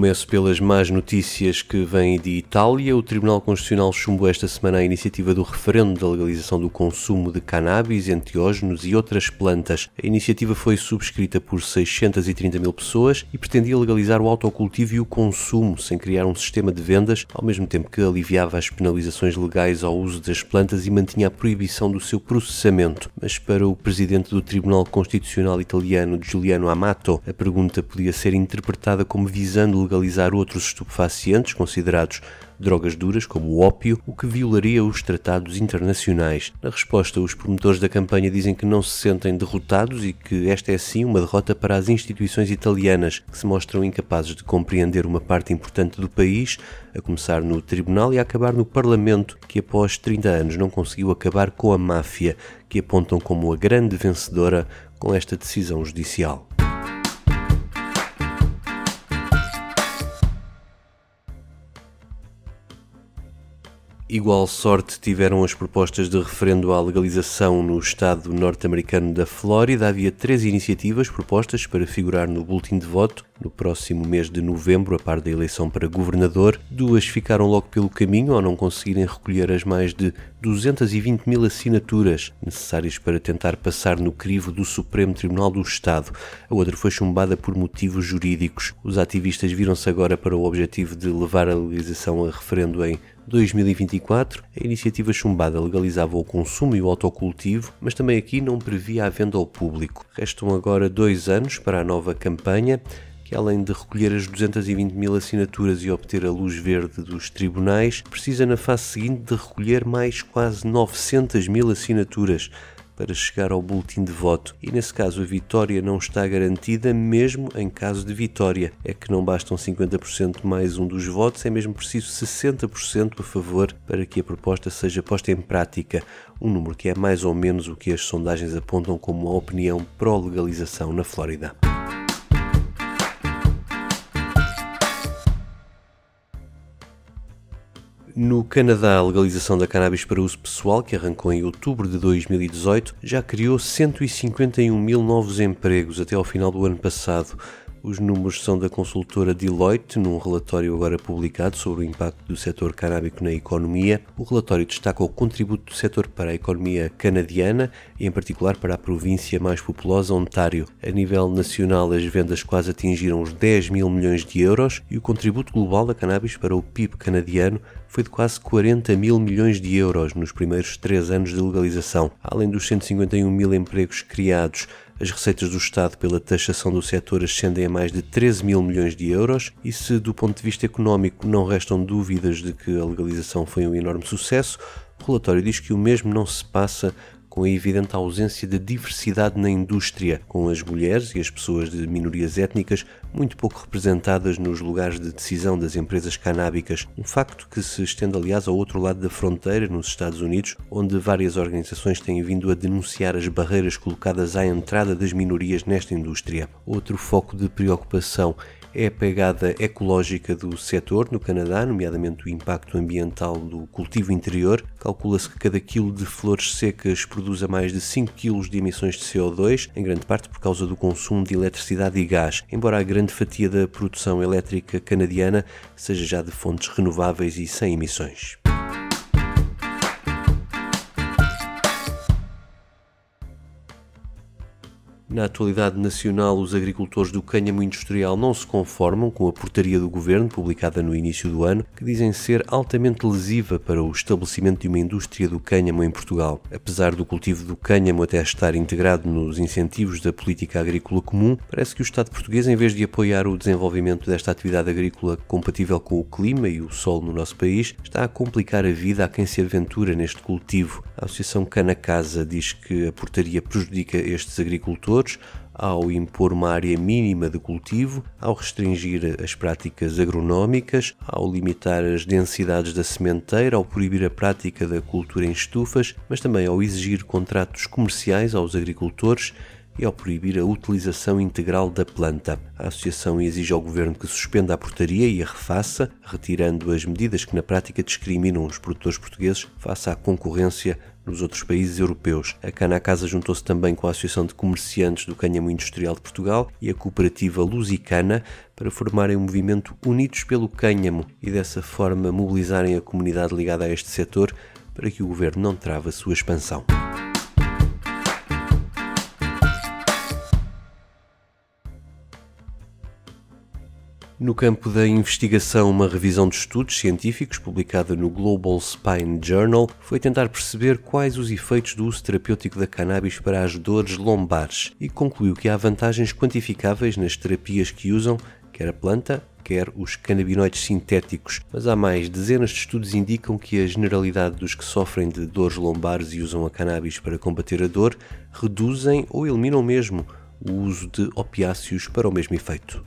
Começo pelas más notícias que vêm de Itália. O Tribunal Constitucional chumbou esta semana a iniciativa do referendo da legalização do consumo de cannabis, enteógenos e outras plantas. A iniciativa foi subscrita por 630 mil pessoas e pretendia legalizar o autocultivo e o consumo, sem criar um sistema de vendas, ao mesmo tempo que aliviava as penalizações legais ao uso das plantas e mantinha a proibição do seu processamento. Mas para o presidente do Tribunal Constitucional italiano, Giuliano Amato, a pergunta podia ser interpretada como visando legalizar outros estupefacientes considerados drogas duras, como o ópio, o que violaria os tratados internacionais. Na resposta, os promotores da campanha dizem que não se sentem derrotados e que esta é sim uma derrota para as instituições italianas, que se mostram incapazes de compreender uma parte importante do país, a começar no tribunal e a acabar no parlamento, que após 30 anos não conseguiu acabar com a máfia, que apontam como a grande vencedora com esta decisão judicial. Igual sorte tiveram as propostas de referendo à legalização no estado norte-americano da Flórida. Havia três iniciativas propostas para figurar no boletim de voto no próximo mês de novembro, a par da eleição para governador. Duas ficaram logo pelo caminho ao não conseguirem recolher as mais de 220 mil assinaturas necessárias para tentar passar no crivo do Supremo Tribunal do Estado. A outra foi chumbada por motivos jurídicos. Os ativistas viram-se agora para o objetivo de levar a legalização a referendo em 2024, a iniciativa chumbada legalizava o consumo e o autocultivo, mas também aqui não previa a venda ao público. Restam agora dois anos para a nova campanha, que além de recolher as 220 mil assinaturas e obter a luz verde dos tribunais, precisa na fase seguinte de recolher mais quase 900 mil assinaturas para chegar ao boletim de voto. E nesse caso a vitória não está garantida, mesmo em caso de vitória. É que não bastam 50% mais um dos votos, é mesmo preciso 60% a favor para que a proposta seja posta em prática. Um número que é mais ou menos o que as sondagens apontam como a opinião pró-legalização na Flórida. No Canadá, a legalização da cannabis para uso pessoal, que arrancou em outubro de 2018, já criou 151 mil novos empregos até ao final do ano passado. Os números são da consultora Deloitte, num relatório agora publicado sobre o impacto do setor canábico na economia. O relatório destaca o contributo do setor para a economia canadiana e, em particular, para a província mais populosa, Ontário. A nível nacional, as vendas quase atingiram os 10 mil milhões de euros e o contributo global da cannabis para o PIB canadiano foi de quase 40 mil milhões de euros nos primeiros três anos de legalização. Além dos 151 mil empregos criados, as receitas do Estado pela taxação do setor ascendem a mais de 13 mil milhões de euros e se do ponto de vista económico não restam dúvidas de que a legalização foi um enorme sucesso, o relatório diz que o mesmo não se passa com a evidente ausência de diversidade na indústria, com as mulheres e as pessoas de minorias étnicas muito pouco representadas nos lugares de decisão das empresas canábicas, um facto que se estende aliás ao outro lado da fronteira, nos Estados Unidos, onde várias organizações têm vindo a denunciar as barreiras colocadas à entrada das minorias nesta indústria. Outro foco de preocupação é a pegada ecológica do setor no Canadá, nomeadamente o impacto ambiental do cultivo interior. Calcula-se que cada quilo de flores secas produza mais de 5 kg de emissões de CO2, em grande parte por causa do consumo de eletricidade e gás, embora a grande fatia da produção elétrica canadiana seja já de fontes renováveis e sem emissões. Na atualidade nacional, os agricultores do cânhamo industrial não se conformam com a portaria do governo, publicada no início do ano, que dizem ser altamente lesiva para o estabelecimento de uma indústria do cânhamo em Portugal. Apesar do cultivo do cânhamo até estar integrado nos incentivos da política agrícola comum, parece que o Estado português, em vez de apoiar o desenvolvimento desta atividade agrícola compatível com o clima e o solo no nosso país, está a complicar a vida a quem se aventura neste cultivo. A Associação Cana Casa diz que a portaria prejudica estes agricultores ao impor uma área mínima de cultivo, ao restringir as práticas agronómicas, ao limitar as densidades da sementeira, ao proibir a prática da cultura em estufas, mas também ao exigir contratos comerciais aos agricultores e ao proibir a utilização integral da planta. A Associação exige ao Governo que suspenda a portaria e a refaça, retirando as medidas que na prática discriminam os produtores portugueses face à concorrência nos outros países europeus. A Cana Casa juntou-se também com a Associação de Comerciantes do Cânhamo Industrial de Portugal e a cooperativa Lusicana para formarem um movimento Unidos pelo Cânhamo e dessa forma mobilizarem a comunidade ligada a este setor para que o governo não trave a sua expansão. No campo da investigação, uma revisão de estudos científicos publicada no Global Spine Journal foi tentar perceber quais os efeitos do uso terapêutico da cannabis para as dores lombares e concluiu que há vantagens quantificáveis nas terapias que usam quer a planta, quer os canabinoides sintéticos. Mas há mais, dezenas de estudos indicam que a generalidade dos que sofrem de dores lombares e usam a cannabis para combater a dor reduzem ou eliminam mesmo o uso de opiáceos para o mesmo efeito.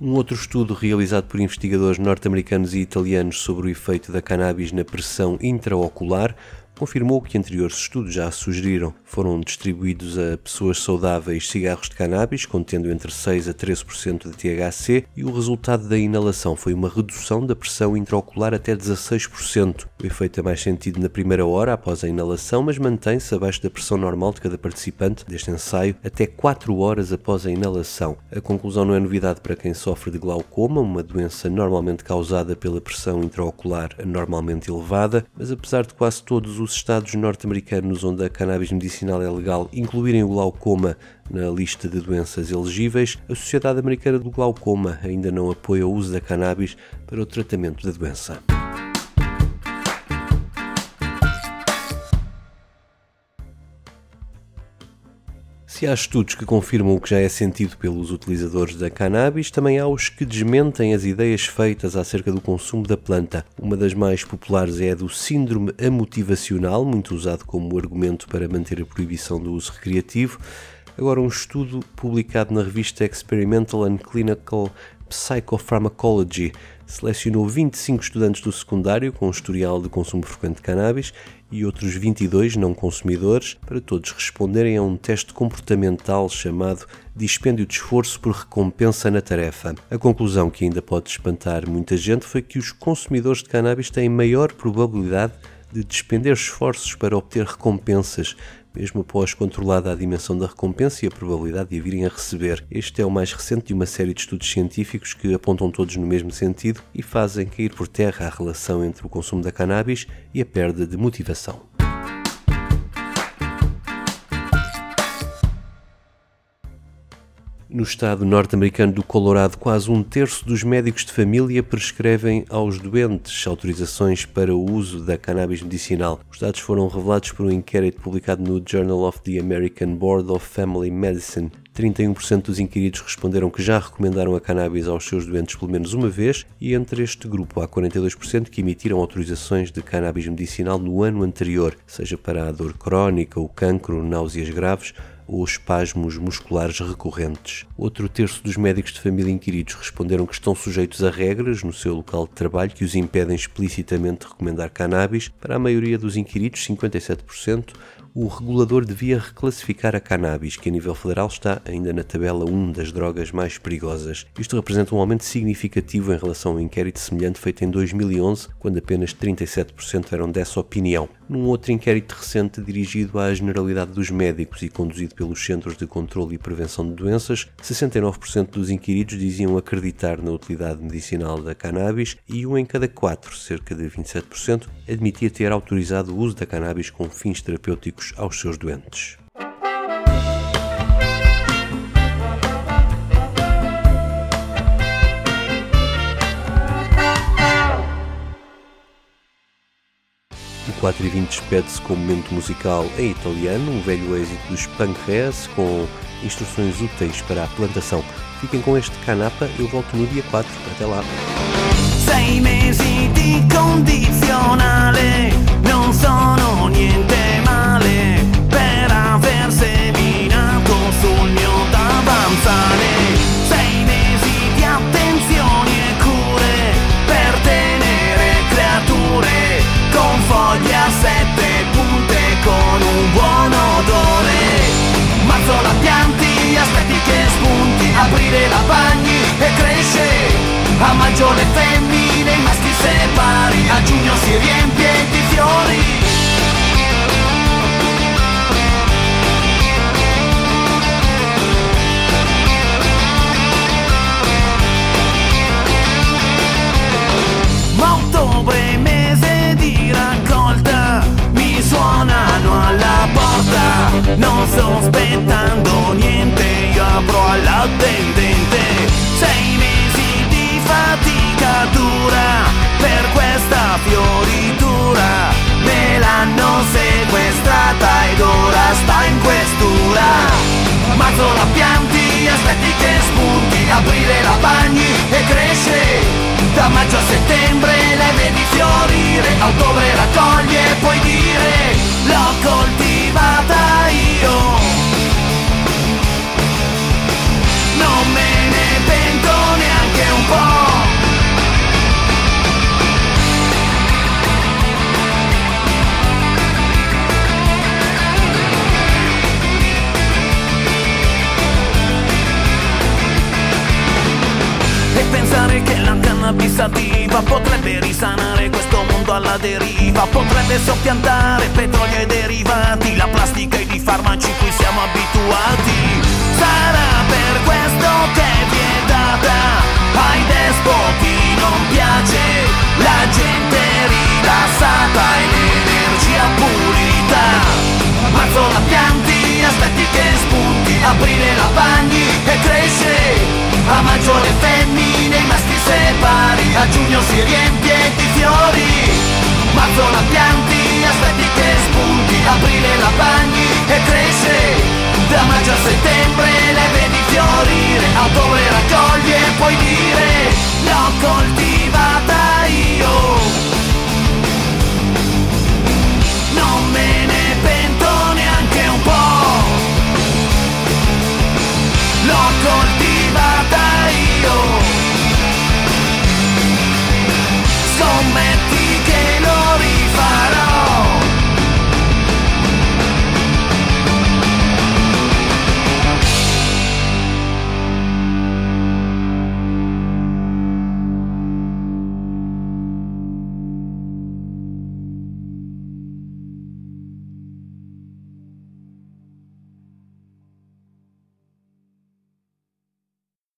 Um outro estudo realizado por investigadores norte-americanos e italianos sobre o efeito da cannabis na pressão intraocular confirmou que anteriores estudos já sugeriram foram distribuídos a pessoas saudáveis cigarros de cannabis contendo entre 6 a 13% de THC e o resultado da inalação foi uma redução da pressão intraocular até 16%. O efeito é mais sentido na primeira hora após a inalação, mas mantém-se abaixo da pressão normal de cada participante deste ensaio até 4 horas após a inalação. A conclusão não é novidade para quem sofre de glaucoma, uma doença normalmente causada pela pressão intraocular anormalmente elevada, mas apesar de quase todos os os estados norte-americanos onde a cannabis medicinal é legal incluírem o glaucoma na lista de doenças elegíveis, a Sociedade Americana do Glaucoma ainda não apoia o uso da cannabis para o tratamento da doença. Se há estudos que confirmam o que já é sentido pelos utilizadores da cannabis, também há os que desmentem as ideias feitas acerca do consumo da planta. Uma das mais populares é a do síndrome amotivacional, muito usado como argumento para manter a proibição do uso recreativo. Agora, um estudo publicado na revista Experimental and Clinical Psychopharmacology selecionou 25 estudantes do secundário com um historial de consumo frequente de cannabis e outros 22 não consumidores para todos responderem a um teste comportamental chamado Dispêndio de Esforço por Recompensa na Tarefa. A conclusão que ainda pode espantar muita gente foi que os consumidores de cannabis têm maior probabilidade de despender esforços para obter recompensas, mesmo após controlada a dimensão da recompensa e a probabilidade de a virem a receber. Este é o mais recente de uma série de estudos científicos que apontam todos no mesmo sentido e fazem cair por terra a relação entre o consumo da cannabis e a perda de motivação. No estado norte-americano do Colorado, quase um terço dos médicos de família prescrevem aos doentes autorizações para o uso da cannabis medicinal. Os dados foram revelados por um inquérito publicado no Journal of the American Board of Family Medicine. 31% dos inquiridos responderam que já recomendaram a cannabis aos seus doentes pelo menos uma vez, e entre este grupo há 42% que emitiram autorizações de cannabis medicinal no ano anterior, seja para a dor crónica, o cancro, náuseas graves ou espasmos musculares recorrentes. Outro terço dos médicos de família inquiridos responderam que estão sujeitos a regras no seu local de trabalho que os impedem explicitamente de recomendar cannabis. Para a maioria dos inquiridos, 57%, o regulador devia reclassificar a cannabis, que a nível federal está ainda na tabela 1 das drogas mais perigosas. Isto representa um aumento significativo em relação a um inquérito semelhante feito em 2011, quando apenas 37% eram dessa opinião. Num outro inquérito recente dirigido à generalidade dos médicos e conduzido pelos Centros de Controlo e Prevenção de Doenças, 69% dos inquiridos diziam acreditar na utilidade medicinal da cannabis e um em cada quatro, cerca de 27%, admitia ter autorizado o uso da cannabis com fins terapêuticos aos seus doentes. O 4 e 20 despede-se com um momento musical em italiano, um velho êxito dos Pancreas, com instruções úteis para a plantação. Fiquem com este canapa, eu volto no dia 4. Até lá! Sei mesi di condizionale Le femmine, i maschi separi, a giugno si riempie di fiori. Da maggio a settembre le vedi fiorire, a ottobre raccoglie e puoi dire deriva Potrebbe soppiantare petrolio e derivati. La plastica ed i farmaci cui siamo abituati. Sarà per questo giugno si riempie di fiori Marzo la pianti, aspetti che spunti Aprile la bagni